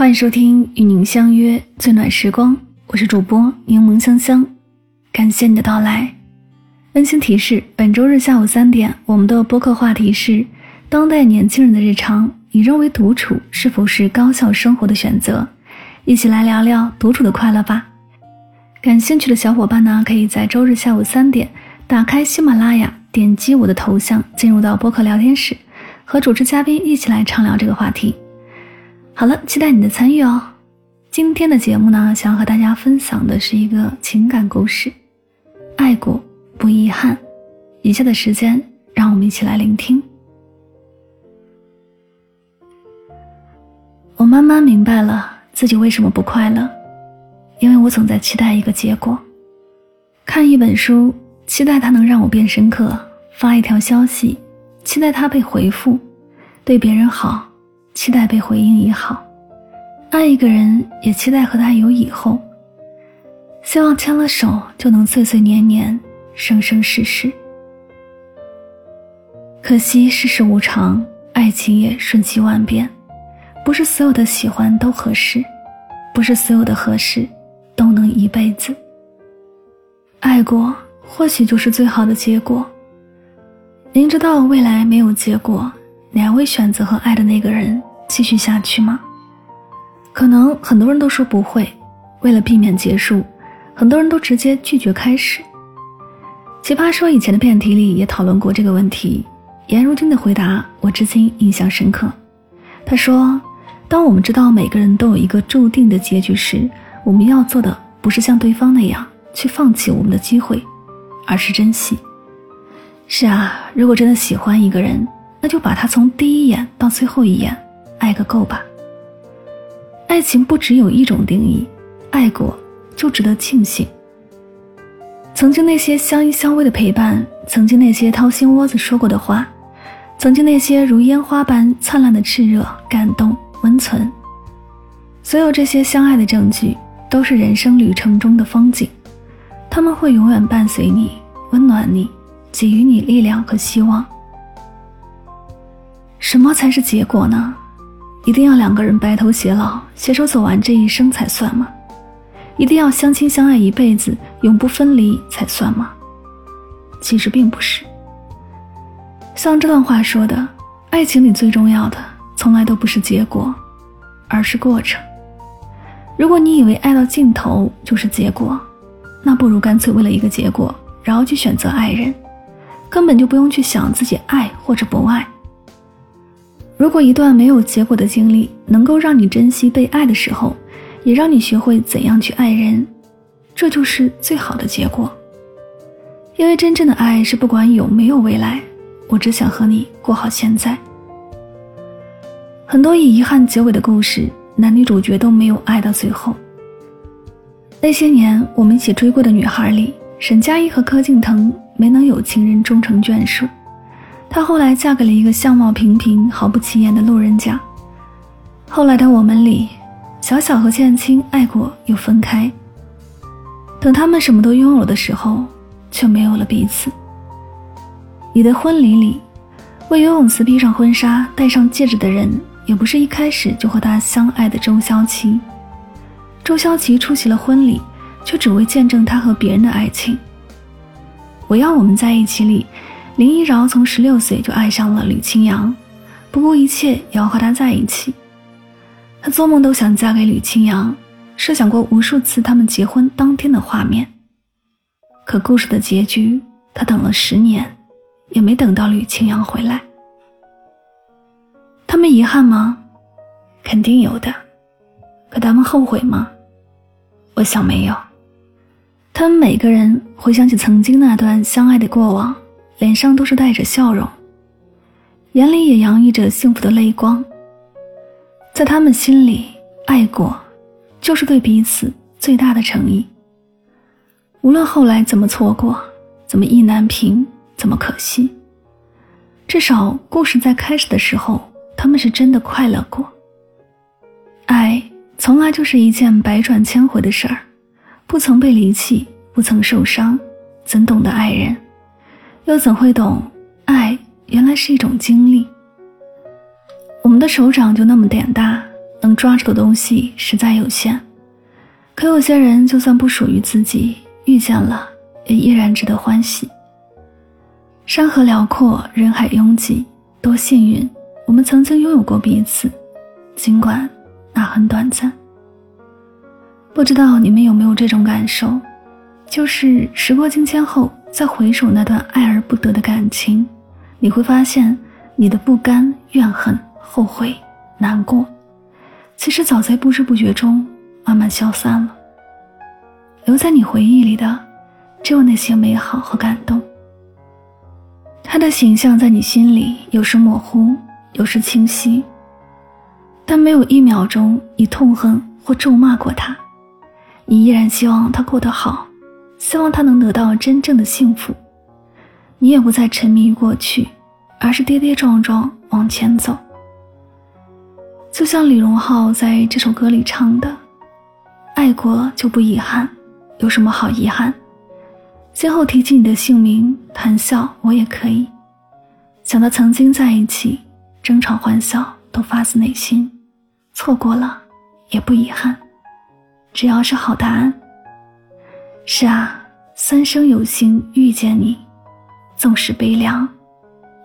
欢迎收听与您相约最暖时光，我是主播柠檬香香，感谢你的到来。温馨提示：本周日下午三点，我们的播客话题是当代年轻人的日常，你认为独处是否是高效生活的选择？一起来聊聊独处的快乐吧。感兴趣的小伙伴呢，可以在周日下午三点打开喜马拉雅，点击我的头像，进入到播客聊天室，和主持嘉宾一起来畅聊这个话题。好了，期待你的参与哦。今天的节目呢，想要和大家分享的是一个情感故事，爱过不遗憾。以下的时间，让我们一起来聆听。我慢慢明白了自己为什么不快乐，因为我总在期待一个结果。看一本书，期待它能让我变深刻；发一条消息，期待它被回复；对别人好。期待被回应也好，爱一个人也期待和他有以后。希望牵了手就能岁岁年年、生生世世。可惜世事无常，爱情也瞬息万变，不是所有的喜欢都合适，不是所有的合适都能一辈子。爱过或许就是最好的结果。明知道未来没有结果，你还会选择和爱的那个人？继续下去吗？可能很多人都说不会。为了避免结束，很多人都直接拒绝开始。奇葩说以前的辩题里也讨论过这个问题。颜如晶的回答我至今印象深刻。他说：“当我们知道每个人都有一个注定的结局时，我们要做的不是像对方那样去放弃我们的机会，而是珍惜。”是啊，如果真的喜欢一个人，那就把他从第一眼到最后一眼。爱个够吧。爱情不只有一种定义，爱过就值得庆幸。曾经那些相依相偎的陪伴，曾经那些掏心窝子说过的话，曾经那些如烟花般灿烂的炽热、感动、温存，所有这些相爱的证据，都是人生旅程中的风景，他们会永远伴随你，温暖你，给予你力量和希望。什么才是结果呢？一定要两个人白头偕老，携手走完这一生才算吗？一定要相亲相爱一辈子，永不分离才算吗？其实并不是。像这段话说的，爱情里最重要的，从来都不是结果，而是过程。如果你以为爱到尽头就是结果，那不如干脆为了一个结果，然后去选择爱人，根本就不用去想自己爱或者不爱。如果一段没有结果的经历能够让你珍惜被爱的时候，也让你学会怎样去爱人，这就是最好的结果。因为真正的爱是不管有没有未来，我只想和你过好现在。很多以遗憾结尾的故事，男女主角都没有爱到最后。那些年我们一起追过的女孩里，沈佳宜和柯敬腾没能有情人终成眷属。她后来嫁给了一个相貌平平、毫不起眼的路人甲。后来的我们里，小小和建青爱过又分开。等他们什么都拥有的时候，却没有了彼此。你的婚礼里，为游泳池披上婚纱、戴上戒指的人，也不是一开始就和他相爱的周潇齐。周潇齐出席了婚礼，却只为见证他和别人的爱情。我要我们在一起里。林一饶从十六岁就爱上了吕青阳，不顾一切也要和他在一起。他做梦都想嫁给吕青阳，设想过无数次他们结婚当天的画面。可故事的结局，他等了十年，也没等到吕青阳回来。他们遗憾吗？肯定有的。可他们后悔吗？我想没有。他们每个人回想起曾经那段相爱的过往。脸上都是带着笑容，眼里也洋溢着幸福的泪光。在他们心里，爱过，就是对彼此最大的诚意。无论后来怎么错过，怎么意难平，怎么可惜，至少故事在开始的时候，他们是真的快乐过。爱从来就是一件百转千回的事儿，不曾被离弃，不曾受伤，怎懂得爱人？又怎会懂，爱原来是一种经历。我们的手掌就那么点大，能抓住的东西实在有限。可有些人，就算不属于自己，遇见了也依然值得欢喜。山河辽阔，人海拥挤，多幸运，我们曾经拥有过彼此，尽管那很短暂。不知道你们有没有这种感受，就是时过境迁后，再回首那段爱而不得的感情，你会发现，你的不甘、怨恨、后悔、难过，其实早在不知不觉中慢慢消散了。留在你回忆里的，只有那些美好和感动。他的形象在你心里有时模糊，有时清晰，但没有一秒钟你痛恨或咒骂过他。你依然希望他过得好，希望他能得到真正的幸福。你也不再沉迷于过去，而是跌跌撞撞往前走。就像李荣浩在这首歌里唱的：“爱过就不遗憾，有什么好遗憾？先后提起你的姓名，谈笑我也可以。想到曾经在一起，争吵欢笑都发自内心。错过了，也不遗憾。”只要是好答案。是啊，三生有幸遇见你，纵使悲凉，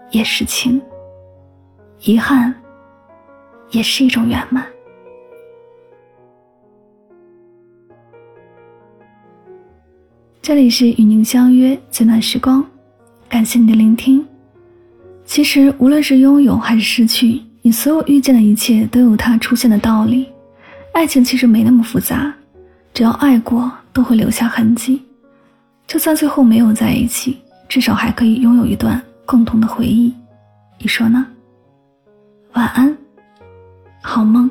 也是情。遗憾，也是一种圆满。这里是与您相约最暖时光，感谢你的聆听。其实，无论是拥有还是失去，你所有遇见的一切，都有它出现的道理。爱情其实没那么复杂，只要爱过，都会留下痕迹。就算最后没有在一起，至少还可以拥有一段共同的回忆。你说呢？晚安，好梦。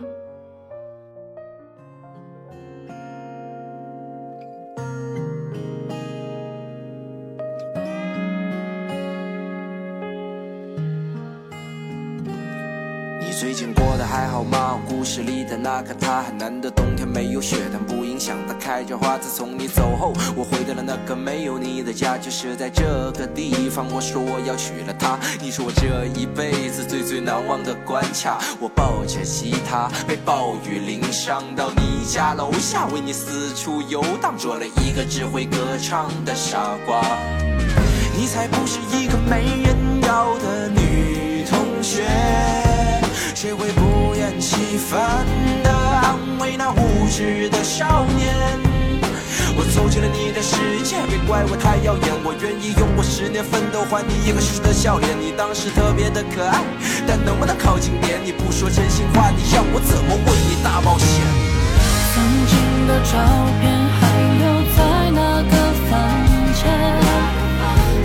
最近过得还好吗？故事里的那个他，很难得冬天没有雪，但不影响他开着花。自从你走后，我回到了那个没有你的家，就是在这个地方。我说我要娶了她，你是我这一辈子最最难忘的关卡。我抱着吉他，被暴雨淋伤，到你家楼下，为你四处游荡，做了一个只会歌唱的傻瓜。你才不是一个没人要的女同学。谁会不厌其烦地安慰那无知的少年？我走进了你的世界，别怪我太耀眼。我愿意用我十年奋斗换你一个熟熟的笑脸。你当时特别的可爱，但能不能靠近点？你不说真心话，你让我怎么为你大冒险？曾经的照片还留在那个房间，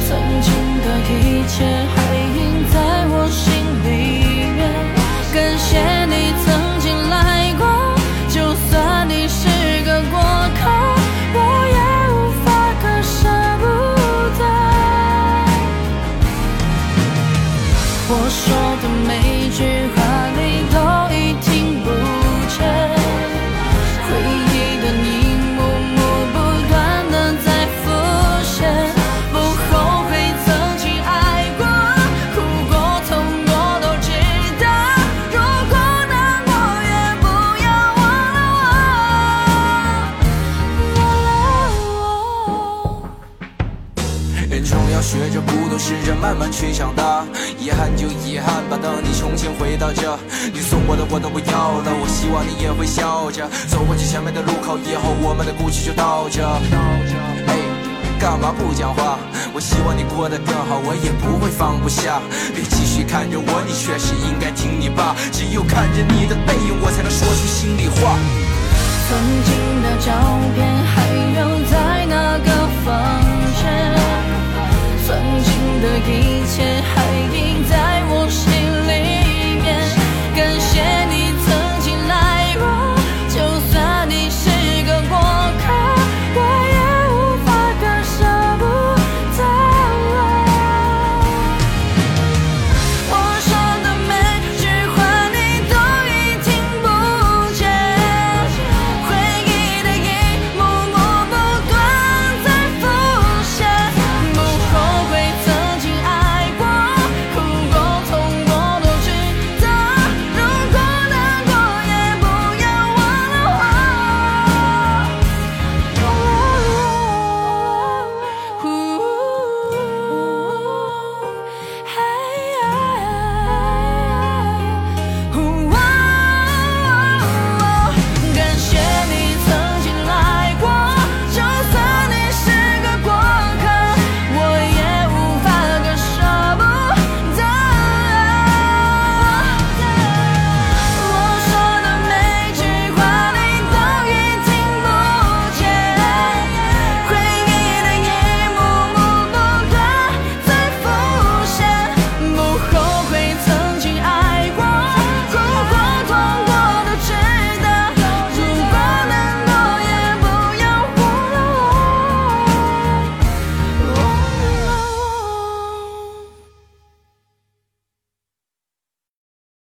曾经的一切还印在我心里。慢慢去长大。遗憾就遗憾吧，等你重新回到这，你送我的我都不要了。我希望你也会笑着走过去前面的路口，以后我们的故事就到这。哎，干嘛不讲话？我希望你过得更好，我也不会放不下。别继续看着我，你确实应该听你爸。只有看着你的背影，我才